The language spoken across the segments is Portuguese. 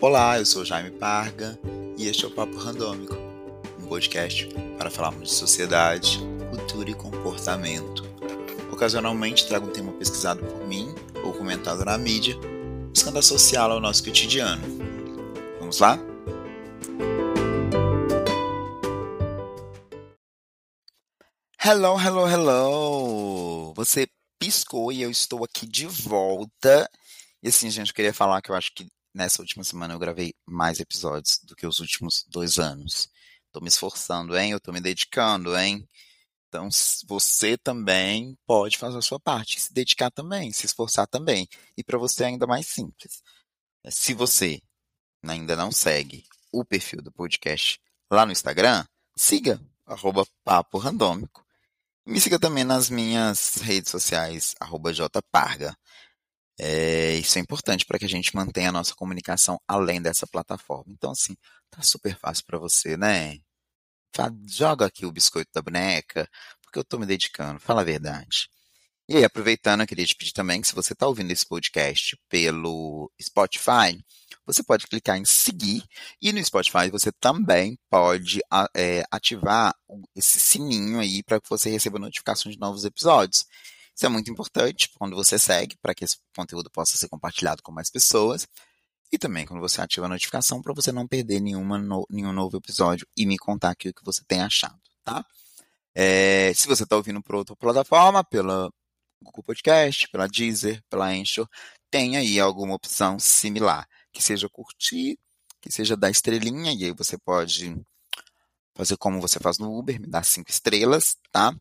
Olá, eu sou Jaime Parga e este é o Papo Randômico, um podcast para falarmos de sociedade, cultura e comportamento. Ocasionalmente trago um tema pesquisado por mim ou comentado na mídia, buscando associá-lo ao nosso cotidiano. Vamos lá? Hello, hello, hello! Você piscou e eu estou aqui de volta. E assim, gente, eu queria falar que eu acho que nessa última semana eu gravei mais episódios do que os últimos dois anos. Tô me esforçando, hein? Eu tô me dedicando, hein? Então, você também pode fazer a sua parte, se dedicar também, se esforçar também. E para você é ainda mais simples. Se você ainda não segue o perfil do podcast lá no Instagram, siga, arroba papo randômico. Me siga também nas minhas redes sociais, arroba jparga. É, isso é importante para que a gente mantenha a nossa comunicação além dessa plataforma. Então, assim, tá super fácil para você, né? Joga aqui o biscoito da boneca, porque eu estou me dedicando, fala a verdade. E aí, aproveitando, eu queria te pedir também que se você está ouvindo esse podcast pelo Spotify, você pode clicar em seguir e no Spotify você também pode é, ativar esse sininho aí para que você receba notificações de novos episódios. Isso é muito importante quando você segue, para que esse conteúdo possa ser compartilhado com mais pessoas. E também quando você ativa a notificação para você não perder nenhuma no, nenhum novo episódio e me contar aqui o que você tem achado, tá? É, se você está ouvindo por outra plataforma, pela Google Podcast, pela Deezer, pela Anchor, tem aí alguma opção similar, que seja curtir, que seja dar estrelinha, e aí você pode fazer como você faz no Uber, me dar cinco estrelas, tá?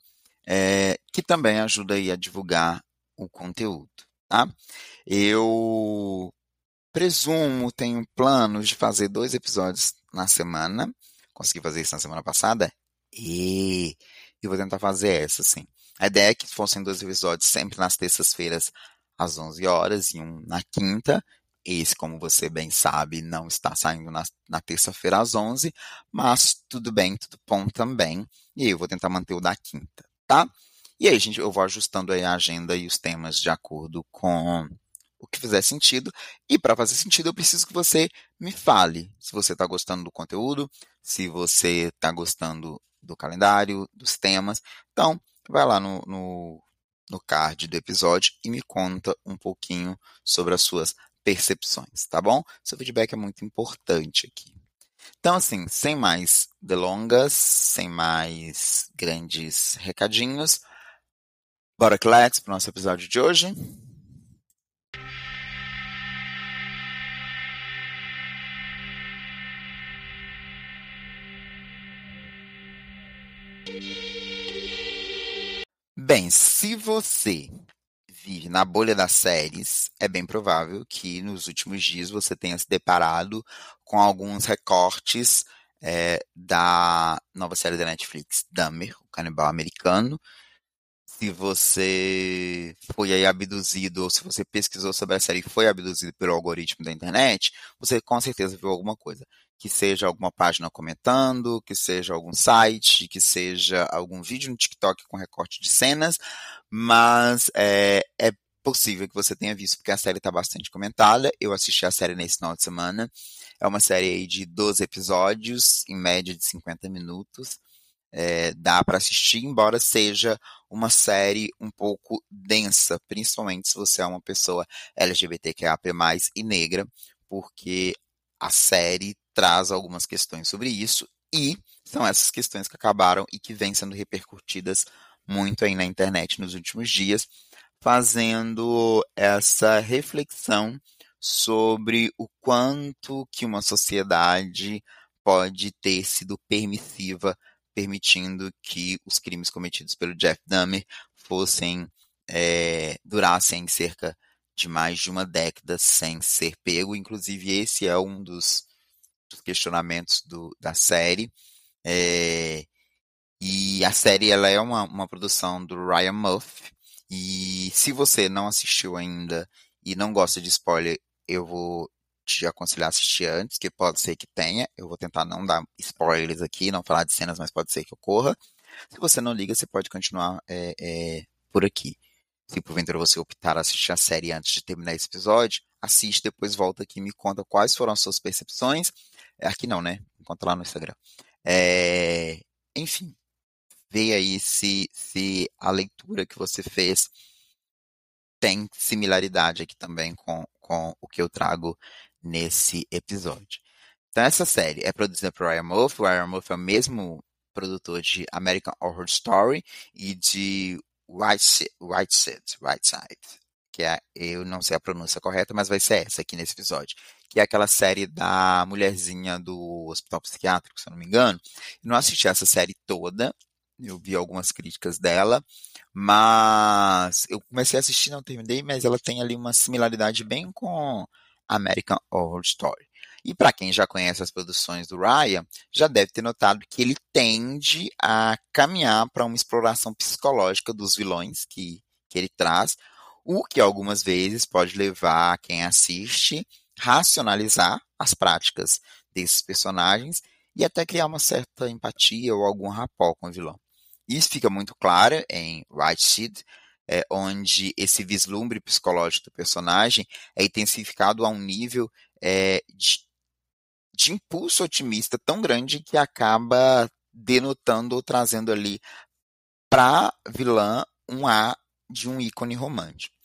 É, que também ajuda aí a divulgar o conteúdo. Tá? Eu presumo, tenho planos de fazer dois episódios na semana. Consegui fazer isso na semana passada. E eu vou tentar fazer essa, sim. A ideia é que fossem dois episódios sempre nas terças-feiras às 11 horas e um na quinta. Esse, como você bem sabe, não está saindo na, na terça-feira às 11, mas tudo bem, tudo bom também. E eu vou tentar manter o da quinta, tá? E aí, gente, eu vou ajustando a agenda e os temas de acordo com o que fizer sentido. E para fazer sentido, eu preciso que você me fale se você está gostando do conteúdo, se você está gostando do calendário, dos temas. Então, vai lá no, no, no card do episódio e me conta um pouquinho sobre as suas percepções, tá bom? Seu feedback é muito importante aqui. Então, assim, sem mais delongas, sem mais grandes recadinhos, bora que let's para o nosso episódio de hoje. Bem, se você vive na bolha das séries, é bem provável que nos últimos dias você tenha se deparado com alguns recortes é, da nova série da Netflix, Dahmer, o canibal americano. Se você foi aí abduzido, ou se você pesquisou sobre a série e foi abduzido pelo algoritmo da internet, você com certeza viu alguma coisa. Que seja alguma página comentando, que seja algum site, que seja algum vídeo no TikTok com recorte de cenas, mas é, é possível que você tenha visto, porque a série está bastante comentada. Eu assisti a série nesse final de semana. É uma série aí de 12 episódios, em média de 50 minutos. É, dá para assistir, embora seja uma série um pouco densa, principalmente se você é uma pessoa LGBTQIA+ e negra, porque a série traz algumas questões sobre isso e são essas questões que acabaram e que vêm sendo repercutidas muito aí na internet nos últimos dias, fazendo essa reflexão sobre o quanto que uma sociedade pode ter sido permissiva, permitindo que os crimes cometidos pelo Jeff Dahmer fossem é, durassem cerca de mais de uma década sem ser pego. Inclusive, esse é um dos, dos questionamentos do, da série. É, e a série ela é uma, uma produção do Ryan Murphy. E se você não assistiu ainda e não gosta de spoiler, eu vou te aconselhar a assistir antes, que pode ser que tenha. Eu vou tentar não dar spoilers aqui, não falar de cenas, mas pode ser que ocorra. Se você não liga, você pode continuar é, é, por aqui. Se porventura você optar assistir a série antes de terminar esse episódio, assiste, depois volta aqui e me conta quais foram as suas percepções. É, aqui não, né? Conta lá no Instagram. É, enfim, vê aí se, se a leitura que você fez tem similaridade aqui também com, com o que eu trago nesse episódio. Então, essa série é produzida por Ryan Murphy. O Ryan Murphy é o mesmo produtor de American Horror Story e de White, White Side, White Side, que é, eu não sei a pronúncia correta, mas vai ser essa aqui nesse episódio, que é aquela série da mulherzinha do Hospital Psiquiátrico, se eu não me engano. Eu não assisti essa série toda, eu vi algumas críticas dela, mas eu comecei a assistir, não terminei, mas ela tem ali uma similaridade bem com American Horror Story. E para quem já conhece as produções do Ryan, já deve ter notado que ele tende a caminhar para uma exploração psicológica dos vilões que, que ele traz, o que algumas vezes pode levar quem assiste racionalizar as práticas desses personagens e até criar uma certa empatia ou algum rapó com o vilão. Isso fica muito claro em White Seed, é, onde esse vislumbre psicológico do personagem é intensificado a um nível é, de, de impulso otimista tão grande que acaba denotando ou trazendo ali para vilã um ar de um ícone romântico.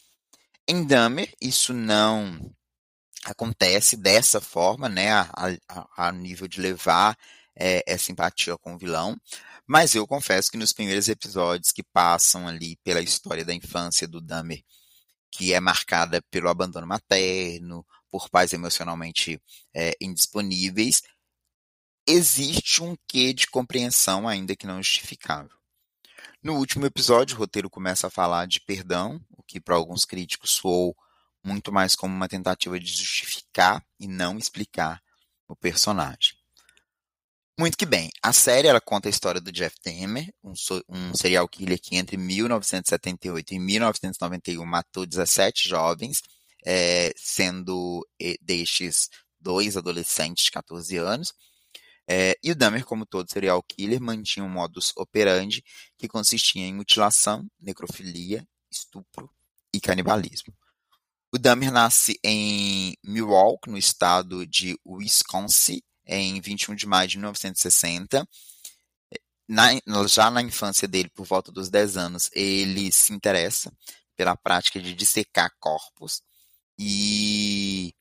Em Dahmer, isso não acontece dessa forma, né, a, a, a nível de levar é, essa empatia com o vilão, mas eu confesso que nos primeiros episódios que passam ali pela história da infância do Dahmer, que é marcada pelo abandono materno, por pais emocionalmente é, indisponíveis, existe um quê de compreensão ainda que não justificável. No último episódio, o roteiro começa a falar de perdão, o que para alguns críticos soou muito mais como uma tentativa de justificar e não explicar o personagem. Muito que bem. A série ela conta a história do Jeff Dahmer, um, um, serial killer que entre 1978 e 1991 matou 17 jovens, é, sendo destes dois adolescentes de 14 anos. É, e o Dahmer, como todo serial killer, mantinha um modus operandi que consistia em mutilação, necrofilia, estupro e canibalismo. O Dahmer nasce em Milwaukee, no estado de Wisconsin, em 21 de maio de 1960. Na, já na infância dele, por volta dos 10 anos, ele se interessa pela prática de dissecar corpos e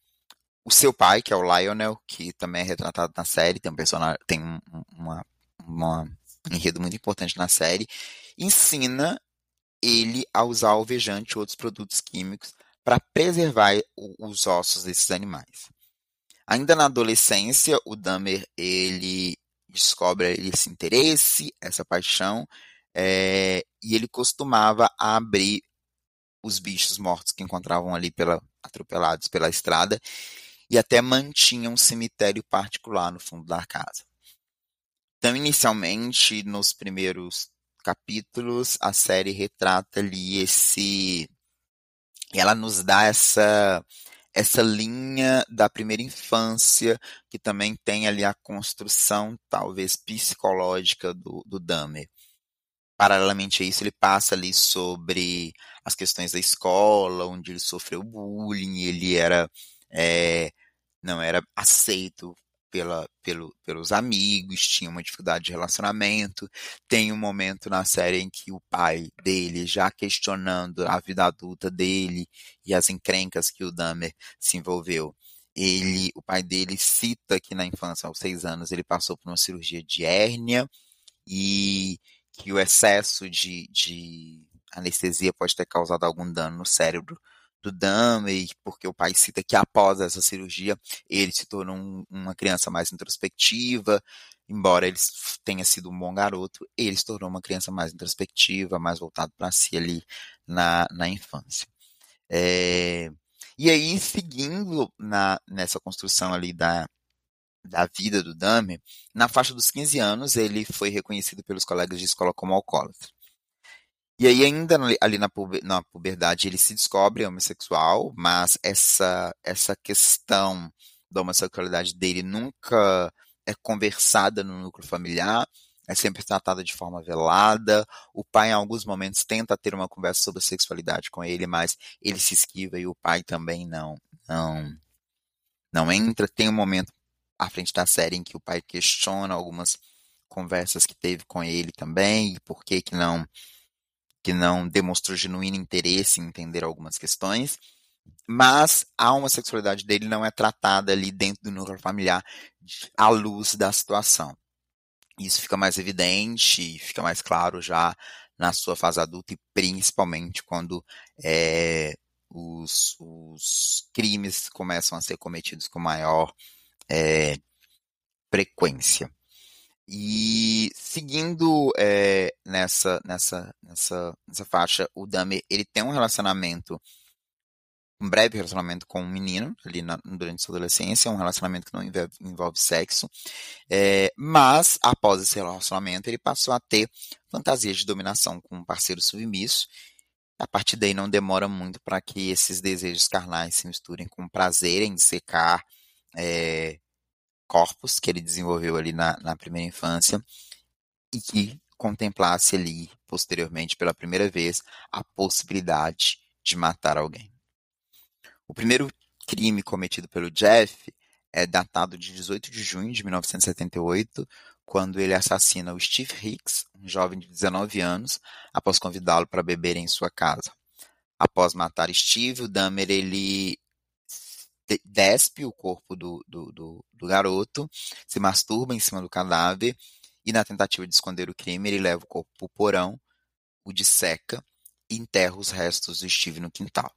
o seu pai, que é o Lionel, que também é retratado na série, tem um personagem, tem um, uma, uma, um enredo muito importante na série, ensina ele a usar alvejante e outros produtos químicos para preservar os ossos desses animais. Ainda na adolescência, o Dahmer ele descobre esse interesse, essa paixão, é, e ele costumava abrir os bichos mortos que encontravam ali pela, atropelados pela estrada e até mantinha um cemitério particular no fundo da casa. Então, inicialmente, nos primeiros capítulos, a série retrata ali esse. Ela nos dá essa essa linha da primeira infância, que também tem ali a construção, talvez, psicológica do, do Dahmer. Paralelamente a isso, ele passa ali sobre as questões da escola, onde ele sofreu bullying, ele era é, não era aceito pela, pelo, pelos amigos, tinha uma dificuldade de relacionamento. Tem um momento na série em que o pai dele, já questionando a vida adulta dele e as encrencas que o Dahmer se envolveu, ele, o pai dele cita que na infância, aos seis anos, ele passou por uma cirurgia de hérnia e que o excesso de, de anestesia pode ter causado algum dano no cérebro do Dahmer, porque o pai cita que após essa cirurgia ele se tornou um, uma criança mais introspectiva, embora ele tenha sido um bom garoto, ele se tornou uma criança mais introspectiva, mais voltado para si ali na, na infância. É, e aí, seguindo na, nessa construção ali da, da vida do Dahmer, na faixa dos 15 anos, ele foi reconhecido pelos colegas de escola como alcoólatra. E aí, ainda ali na, na puberdade, ele se descobre homossexual, mas essa, essa questão da homossexualidade dele nunca é conversada no núcleo familiar, é sempre tratada de forma velada. O pai, em alguns momentos, tenta ter uma conversa sobre sexualidade com ele, mas ele se esquiva e o pai também não não, não entra. Tem um momento à frente da série em que o pai questiona algumas conversas que teve com ele também, e por que que não que não demonstrou genuíno interesse em entender algumas questões, mas a homossexualidade dele não é tratada ali dentro do núcleo familiar à luz da situação. Isso fica mais evidente, fica mais claro já na sua fase adulta e principalmente quando é, os, os, crimes começam a ser cometidos com maior é, frequência. E seguindo é, nessa, nessa, nessa, nessa faixa, o Dahmer ele tem um relacionamento, um breve relacionamento com um menino ali na, durante sua adolescência, um relacionamento que não envolve, envolve sexo, é, mas após esse relacionamento ele passou a ter fantasias de dominação com um parceiro submisso. A partir daí não demora muito para que esses desejos carnais se misturem com prazer em secar é, corpos que ele desenvolveu ali na, na primeira infância e que contemplasse ali, posteriormente, pela primeira vez, a possibilidade de matar alguém. O primeiro crime cometido pelo Jeff é datado de 18 de junho de 1978, quando ele assassina o Steve Hicks, um jovem de 19 anos, após convidá-lo para beber em sua casa. Após matar Steve, o Dahmer ele despe o corpo do, do, do, do garoto, se masturba em cima do cadáver e, na tentativa de esconder o crime, ele leva o corpo para o porão, o disseca e enterra os restos do Steve no quintal.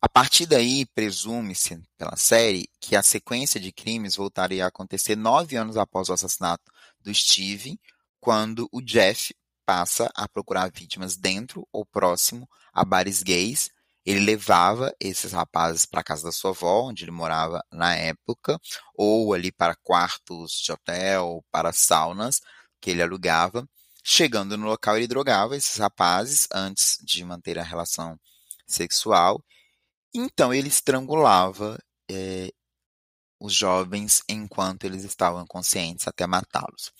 A partir daí, presume-se pela série que a sequência de crimes voltaria a acontecer nove anos após o assassinato do Steve, quando o Jeff passa a procurar vítimas dentro ou próximo a bares gays ele levava esses rapazes para casa da sua avó, onde ele morava na época, ou ali para quartos de hotel, para saunas que ele alugava. Chegando no local, ele drogava esses rapazes antes de manter a relação sexual. Então, ele estrangulava é, os jovens enquanto eles estavam conscientes até matá-los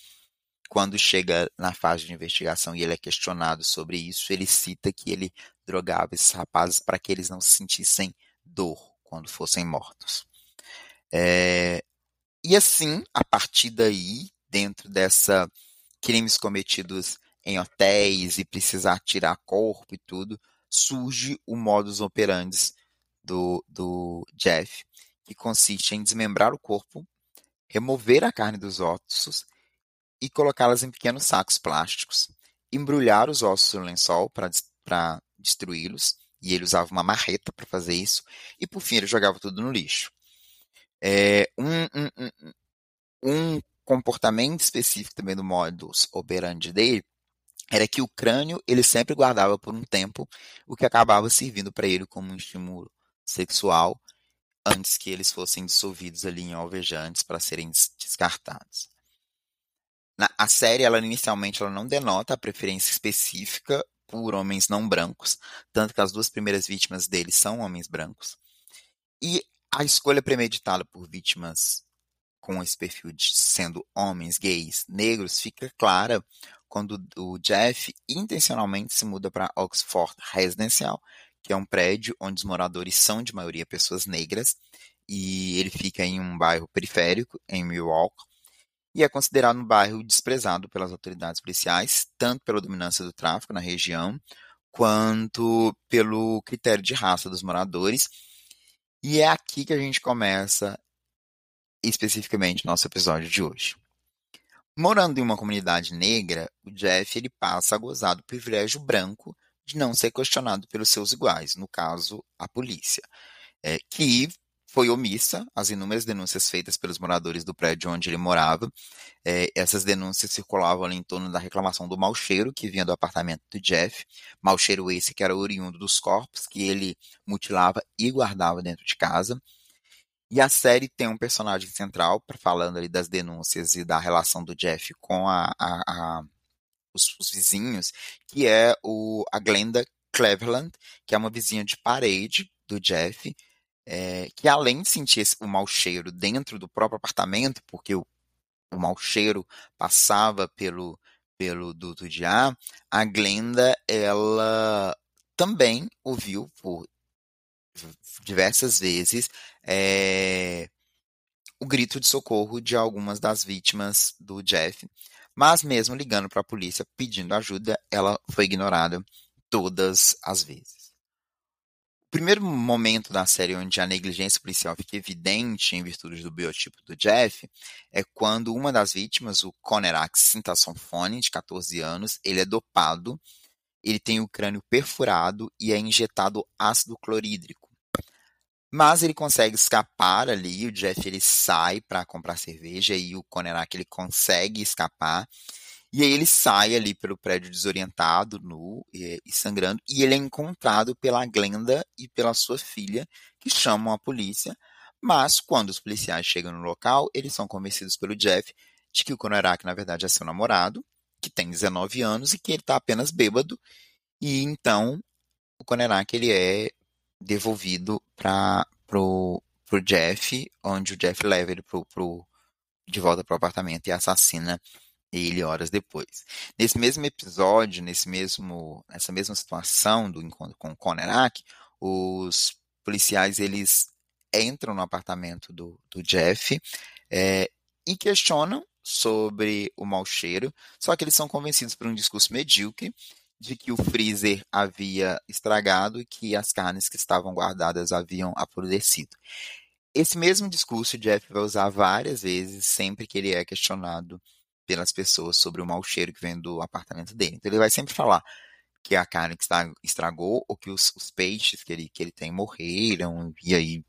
quando chega na fase de investigação e ele é questionado sobre isso, ele cita que ele drogava esses rapazes para que eles não sentissem dor quando fossem mortos. É, e assim, a partir daí, dentro dessa crimes cometidos em hotéis e precisar tirar corpo e tudo, surge o modus operandi do, do Jeff, que consiste em desmembrar o corpo, remover a carne dos ossos e colocá-las em pequenos sacos plásticos, embrulhar os ossos no lençol para destruí-los, e ele usava uma marreta para fazer isso, e por fim ele jogava tudo no lixo. É, um, um, um, comportamento específico também do modus operandi dele era que o crânio ele sempre guardava por um tempo, o que acabava servindo para ele como um estímulo sexual antes que eles fossem dissolvidos ali em alvejantes para serem descartados. Na, a série, ela inicialmente ela não denota a preferência específica por homens não brancos, tanto que as duas primeiras vítimas dele são homens brancos. E a escolha premeditada por vítimas com esse perfil de sendo homens gays negros fica clara quando o Jeff intencionalmente se muda para Oxford Residential, que é um prédio onde os moradores são de maioria pessoas negras, e ele fica em um bairro periférico em Milwaukee, e é considerado um bairro desprezado pelas autoridades policiais, tanto pela dominância do tráfico na região, quanto pelo critério de raça dos moradores. E é aqui que a gente começa especificamente nosso episódio de hoje. Morando em uma comunidade negra, o Jeff ele passa a gozar do privilégio branco de não ser questionado pelos seus iguais, no caso, a polícia, é, que foi omissa às inúmeras denúncias feitas pelos moradores do prédio onde ele morava. É, essas denúncias circulavam ali em torno da reclamação do mau cheiro que vinha do apartamento do Jeff, mau cheiro esse que era oriundo dos corpos que ele mutilava e guardava dentro de casa. E a série tem um personagem central, falando ali das denúncias e da relação do Jeff com a, a, a os, os, vizinhos, que é o, a Glenda Cleveland, que é uma vizinha de parede do Jeff, é, que além de sentir esse, o mau cheiro dentro do próprio apartamento, porque o, o mau cheiro passava pelo, pelo duto de ar, a Glenda, ela também ouviu por diversas vezes é, o grito de socorro de algumas das vítimas do Jeff, mas mesmo ligando para a polícia pedindo ajuda, ela foi ignorada todas as vezes. O primeiro momento da série onde a negligência policial fica evidente em virtude do biotipo do Jeff é quando uma das vítimas, o Conerax Sintasonfone, de 14 anos, ele é dopado, ele tem o crânio perfurado e é injetado ácido clorídrico. Mas ele consegue escapar ali, o Jeff ele sai para comprar cerveja e o Conerac ele consegue escapar e aí ele sai ali pelo prédio desorientado, nu e, e, sangrando, e ele é encontrado pela Glenda e pela sua filha, que chamam a polícia. Mas quando os policiais chegam no local, eles são convencidos pelo Jeff de que o Konorak, na verdade, é seu namorado, que tem 19 anos e que ele está apenas bêbado. E então o Konorak ele é devolvido para pro, pro Jeff, onde o Jeff leva ele pro, pro, de volta para o apartamento e assassina ele horas depois. Nesse mesmo episódio, nesse mesmo, nessa mesma situação do encontro com o Conerak, os policiais eles entram no apartamento do, do Jeff é, e questionam sobre o mau cheiro, só que eles são convencidos por um discurso medíocre de que o freezer havia estragado e que as carnes que estavam guardadas haviam apodrecido. Esse mesmo discurso o Jeff vai usar várias vezes sempre que ele é questionado pelas pessoas sobre o mau cheiro que vem do apartamento dele. Então ele vai sempre falar que a carne que estragou ou que os, os peixes que ele, que ele tem morreram e aí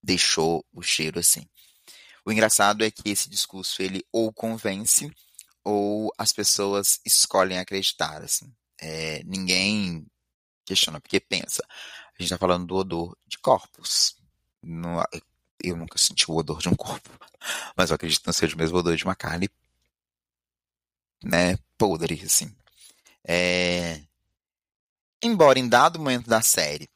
deixou o cheiro assim. O engraçado é que esse discurso ele ou convence ou as pessoas escolhem acreditar. Assim. É, ninguém questiona porque pensa. A gente está falando do odor de corpos. No, eu nunca senti o odor de um corpo, mas eu acredito que não seja o mesmo odor de uma carne, né, podre, assim. É... Embora em dado momento da série,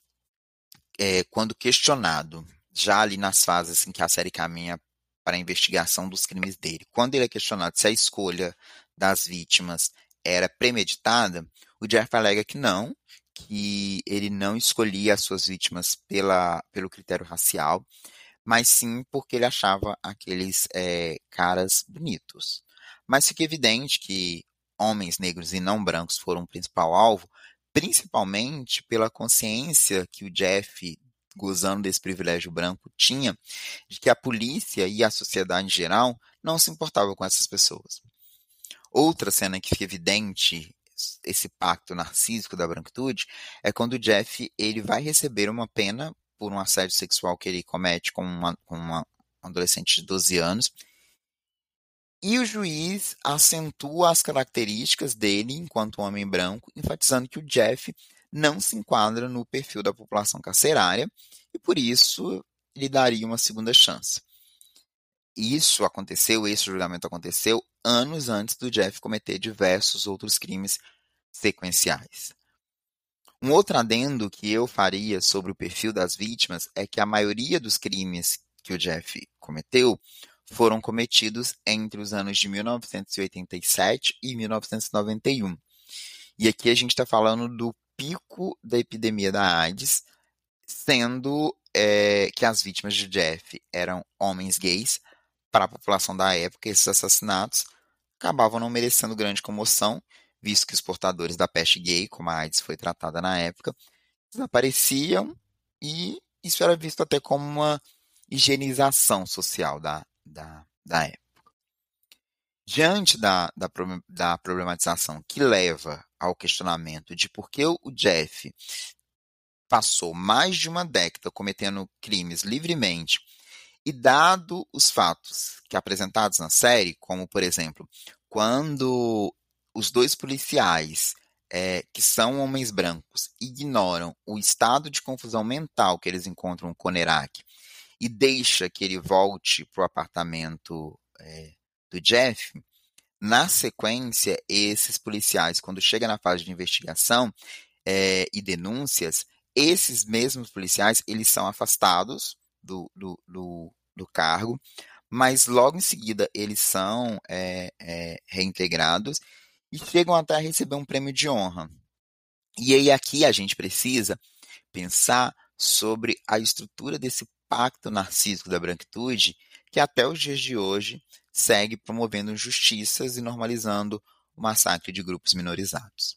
é, quando questionado, já ali nas fases em que a série caminha para a investigação dos crimes dele, quando ele é questionado se a escolha das vítimas era premeditada, o Jeff alega que não, que ele não escolhia as suas vítimas pela, pelo critério racial, mas sim porque ele achava aqueles é, caras bonitos. Mas fica evidente que homens negros e não brancos foram o principal alvo, principalmente pela consciência que o Jeff, gozando desse privilégio branco, tinha de que a polícia e a sociedade em geral não se importavam com essas pessoas. Outra cena que fica evidente esse pacto narcísico da branquitude é quando o Jeff ele vai receber uma pena por um assédio sexual que ele comete com uma, com uma adolescente de 12 anos. E o juiz acentua as características dele enquanto homem branco, enfatizando que o Jeff não se enquadra no perfil da população carcerária e por isso lhe daria uma segunda chance. Isso aconteceu, esse julgamento aconteceu anos antes do Jeff cometer diversos outros crimes sequenciais. Um outro adendo que eu faria sobre o perfil das vítimas é que a maioria dos crimes que o Jeff cometeu foram cometidos entre os anos de 1987 e 1991. E aqui a gente está falando do pico da epidemia da AIDS, sendo é, que as vítimas de Jeff eram homens gays. Para a população da época, esses assassinatos acabavam não merecendo grande comoção, visto que os portadores da peste gay, como a AIDS foi tratada na época, desapareciam e isso era visto até como uma higienização social da, da, da época. Diante da, da, da problematização que leva ao questionamento de por que o Jeff passou mais de uma década cometendo crimes livremente e dado os fatos que apresentados na série, como por exemplo, quando os dois policiais, é, que são homens brancos, ignoram o estado de confusão mental que eles encontram com Nerak e deixa que ele volte para o apartamento é, do Jeff, na sequência, esses policiais, quando chega na fase de investigação é, e denúncias, esses mesmos policiais eles são afastados do, do, do, do cargo, mas logo em seguida eles são é, é, reintegrados e chegam até a receber um prêmio de honra. E aí aqui a gente precisa pensar sobre a estrutura desse pacto narcísico da branquitude que até os dias de hoje segue promovendo injustiças e normalizando o massacre de grupos minorizados.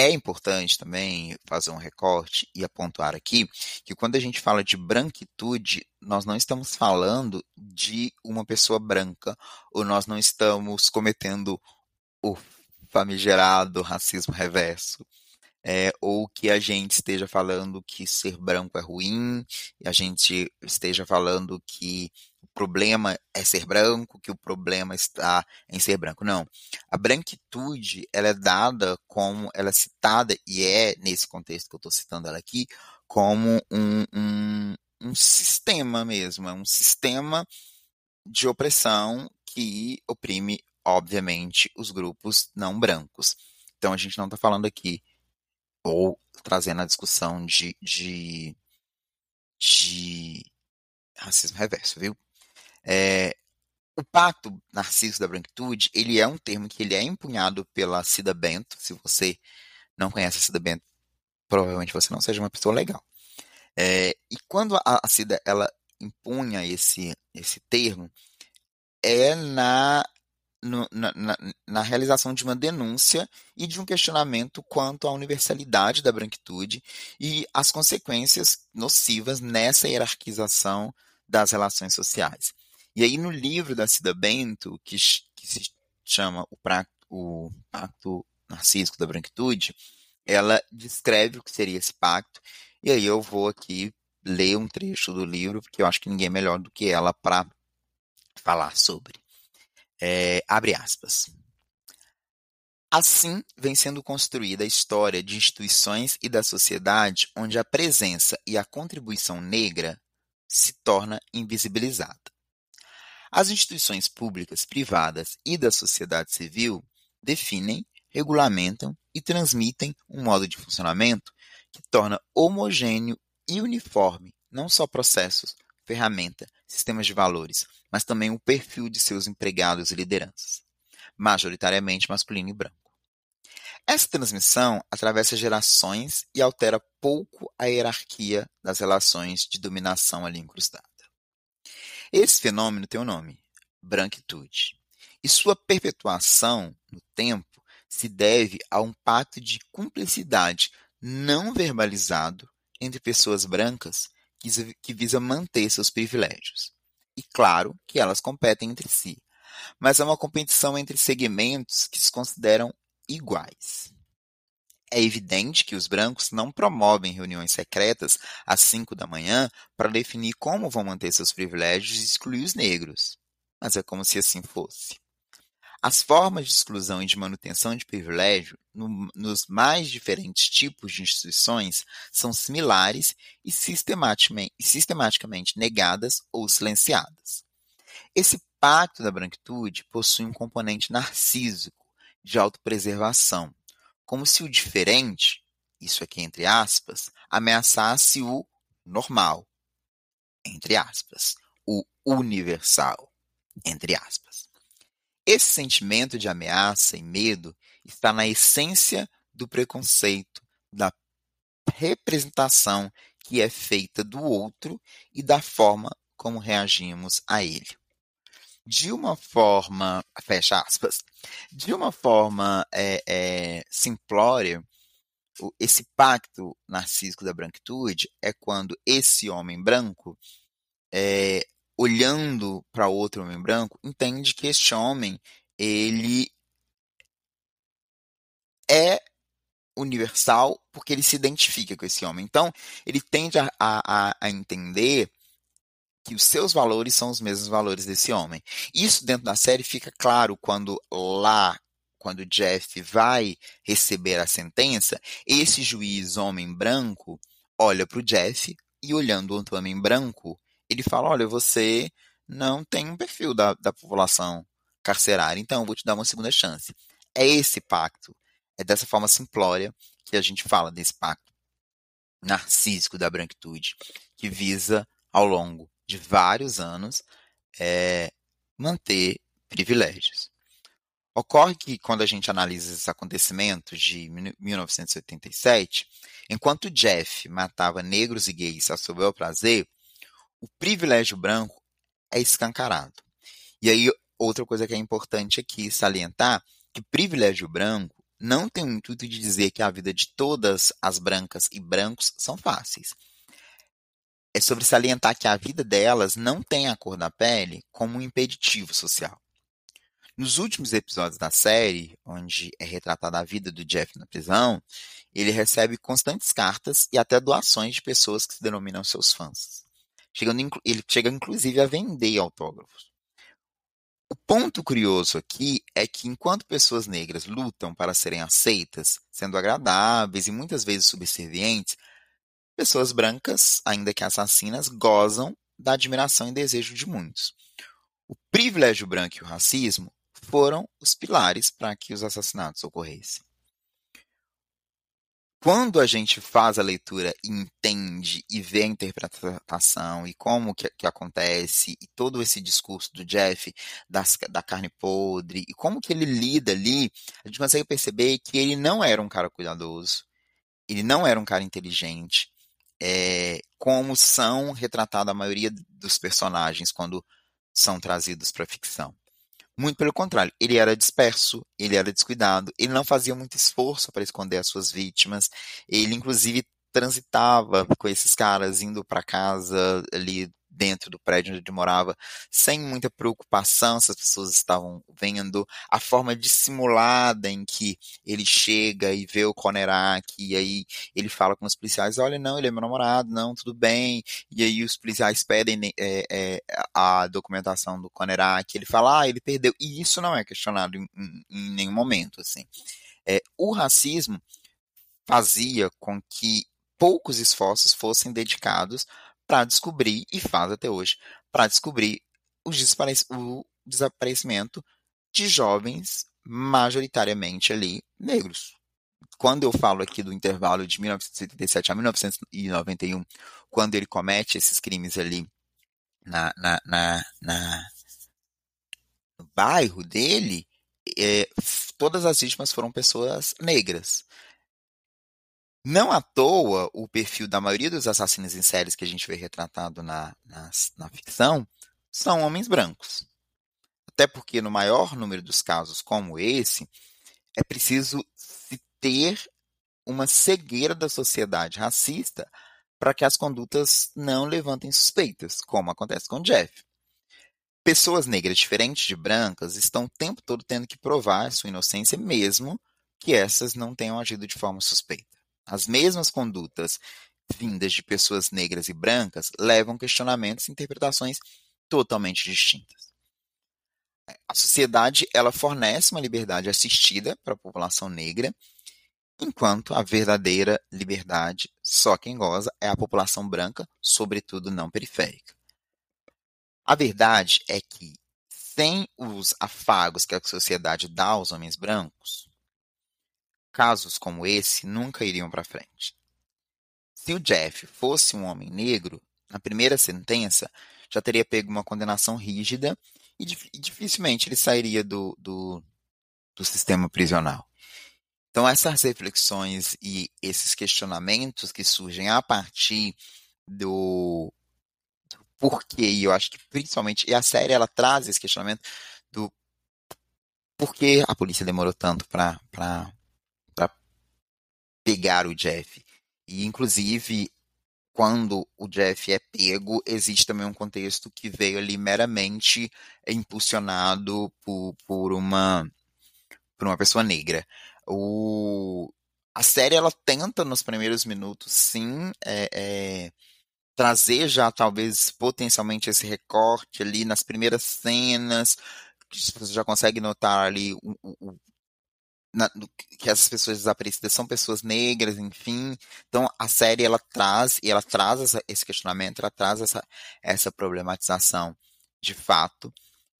É importante também fazer um recorte e apontar aqui que quando a gente fala de branquitude, nós não estamos falando de uma pessoa branca, ou nós não estamos cometendo o famigerado racismo reverso é, ou que a gente esteja falando que ser branco é ruim, e a gente esteja falando que problema é ser branco, que o problema está em ser branco. Não. A branquitude, ela é dada como, ela é citada, e é nesse contexto que eu estou citando ela aqui, como um, um, um sistema mesmo, é um sistema de opressão que oprime, obviamente, os grupos não brancos. Então a gente não está falando aqui ou trazendo a discussão de, de, de racismo reverso, viu? É, o pacto narciso da branquitude, ele é um termo que ele é empunhado pela Cida Bento. Se você não conhece a Cida Bento, provavelmente você não seja uma pessoa legal. É, e quando a, a Cida ela impunha esse, esse termo, é na no, na, na, na, realização de uma denúncia e de um questionamento quanto à universalidade da branquitude e as consequências nocivas nessa hierarquização das relações sociais. E aí, no livro da Cida Bento, que, que se chama O, pra, o Pacto Narcísico da Branquitude, ela descreve o que seria esse pacto, e aí eu vou aqui ler um trecho do livro, porque eu acho que ninguém é melhor do que ela para falar sobre. É, abre aspas. Assim vem sendo construída a história de instituições e da sociedade onde a presença e a contribuição negra se torna invisibilizada. As instituições públicas, privadas e da sociedade civil definem, regulamentam e transmitem um modo de funcionamento que torna homogêneo e uniforme não só processos, ferramenta, sistemas de valores, mas também o perfil de seus empregados e lideranças, majoritariamente masculino e branco. Essa transmissão atravessa gerações e altera pouco a hierarquia das relações de dominação ali incrustada. Esse fenômeno tem um nome, branquitude, e sua perpetuação no tempo se deve a um pacto de cumplicidade não verbalizado entre pessoas brancas que visa manter seus privilégios. E claro que elas competem entre si, mas é uma competição entre segmentos que se consideram iguais. É evidente que os brancos não promovem reuniões secretas às 5 da manhã para definir como vão manter seus privilégios e excluir os negros. Mas é como se assim fosse. As formas de exclusão e de manutenção de privilégio no, nos mais diferentes tipos de instituições são similares e sistematicamente, sistematicamente negadas ou silenciadas. Esse pacto da branquitude possui um componente narcísico de autopreservação, como se o diferente, isso aqui entre aspas, ameaçasse o normal, entre aspas, o universal, entre aspas. Esse sentimento de ameaça e medo está na essência do preconceito, da representação que é feita do outro e da forma como reagimos a ele. De uma forma, fecha aspas, de uma forma é, é, simplória, esse pacto narcísico da branquitude é quando esse homem branco é, olhando para outro homem branco, entende que este homem ele é universal porque ele se identifica com esse homem. Então, ele tende a, a, a entender que os seus valores são os mesmos valores desse homem. Isso dentro da série fica claro quando lá, quando Jeff vai receber a sentença, esse juiz homem branco olha para o Jeff e olhando outro homem branco, ele fala: olha, você não tem um perfil da, da população carcerária, então eu vou te dar uma segunda chance. É esse pacto, é dessa forma simplória que a gente fala desse pacto narcísico da branquitude, que visa, ao longo de vários anos, é, manter privilégios. Ocorre que, quando a gente analisa esses acontecimentos de 1987, Enquanto Jeff matava negros e gays a seu bel prazer, o privilégio branco é escancarado. E aí, outra coisa que é importante aqui salientar, que privilégio branco não tem o intuito de dizer que a vida de todas as brancas e brancos são fáceis. É sobre salientar que a vida delas não tem a cor da pele como um impeditivo social. Nos últimos episódios da série, onde é retratada a vida do Jeff na prisão, ele recebe constantes cartas e até doações de pessoas que se denominam seus fãs. Chegando, ele chega inclusive a vender autógrafos. O ponto curioso aqui é que enquanto pessoas negras lutam para serem aceitas, sendo agradáveis e muitas vezes subservientes, pessoas brancas, ainda que assassinas, gozam da admiração e desejo de muitos. O privilégio branco e o racismo foram os pilares para que os assassinatos ocorressem. Quando a gente faz a leitura e entende e vê a interpretação e como que, que acontece e todo esse discurso do Jeff das, da carne podre e como que ele lida ali, a gente consegue perceber que ele não era um cara cuidadoso, ele não era um cara inteligente, é, como são retratados a maioria dos personagens quando são trazidos para a ficção. Muito pelo contrário, ele era disperso, ele era descuidado, ele não fazia muito esforço para esconder as suas vítimas, ele inclusive transitava com esses caras indo para casa ali dentro do prédio onde ele morava, sem muita preocupação se as pessoas estavam vendo, a forma dissimulada em que ele chega e vê o Conerak, e aí ele fala com os policiais, olha, não, ele é meu namorado, não, tudo bem, e aí os policiais pedem é, é, a documentação do Conerak, ele fala, ah, ele perdeu, e isso não é questionado em, em, em nenhum momento, assim. É, o racismo fazia com que poucos esforços fossem dedicados para descobrir, e faz até hoje, para descobrir o desaparecimento de jovens majoritariamente ali negros. Quando eu falo aqui do intervalo de 1987 a 1991, quando ele comete esses crimes ali na, na, na, na no bairro dele, é, todas as vítimas foram pessoas negras. Não à toa, o perfil da maioria dos assassinos em séries que a gente vê retratado na, na, na ficção são homens brancos. Até porque, no maior número dos casos como esse, é preciso se ter uma cegueira da sociedade racista para que as condutas não levantem suspeitas, como acontece com Jeff. Pessoas negras diferentes de brancas estão o tempo todo tendo que provar sua inocência, mesmo que essas não tenham agido de forma suspeita. As mesmas condutas vindas de pessoas negras e brancas levam questionamentos e interpretações totalmente distintas. A sociedade ela fornece uma liberdade assistida para a população negra, enquanto a verdadeira liberdade só quem goza é a população branca, sobretudo não periférica. A verdade é que sem os afagos que a sociedade dá aos homens brancos, Casos como esse nunca iriam para frente. Se o Jeff fosse um homem negro, na primeira sentença já teria pego uma condenação rígida e, dificilmente ele sairia do, do, do sistema prisional. Então, essas reflexões e esses questionamentos que surgem a partir do, do porquê, e eu acho que principalmente, e a série ela traz esse questionamento do porquê a polícia demorou tanto para pegar o Jeff. E, inclusive, quando o Jeff é pego, existe também um contexto que veio ali meramente impulsionado por, por uma por uma pessoa negra. O, a série ela tenta nos primeiros minutos, sim, é, é, trazer já talvez potencialmente esse recorte ali nas primeiras cenas. Você já consegue notar ali o, o, na, que essas pessoas desaparecidas são pessoas negras, enfim. Então a série ela traz e ela traz essa, esse questionamento, ela traz essa, essa problematização de fato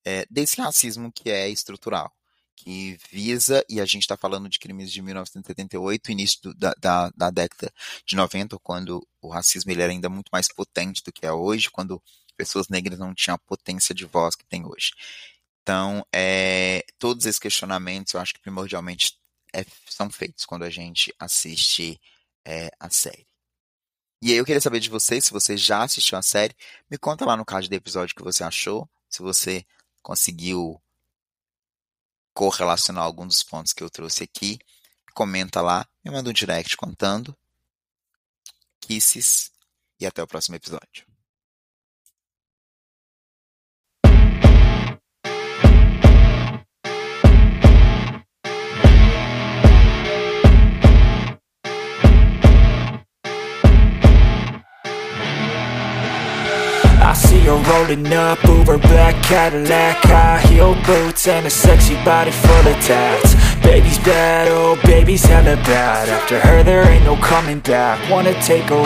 é, desse racismo que é estrutural, que visa e a gente está falando de crimes de 1978, início do, da, da, da, década de 90, quando o racismo ele era ainda muito mais potente do que é hoje, quando pessoas negras não tinham a potência de voz que tem hoje. Então, é, todos esses questionamentos, eu acho que primordialmente é, são feitos quando a gente assiste é a série. E aí eu queria saber de vocês, se você já assistiu a série, me conta lá no card do episódio o que você achou, se você conseguiu correlacionar algum dos pontos que eu trouxe aqui. Comenta lá, me manda um direct contando. Kisses e até o próximo episódio. Her rolling up, Uber black Cadillac High heel boots and a sexy body full of tats. Baby's bad, oh baby's hella bad. After her there ain't no coming back. Wanna take a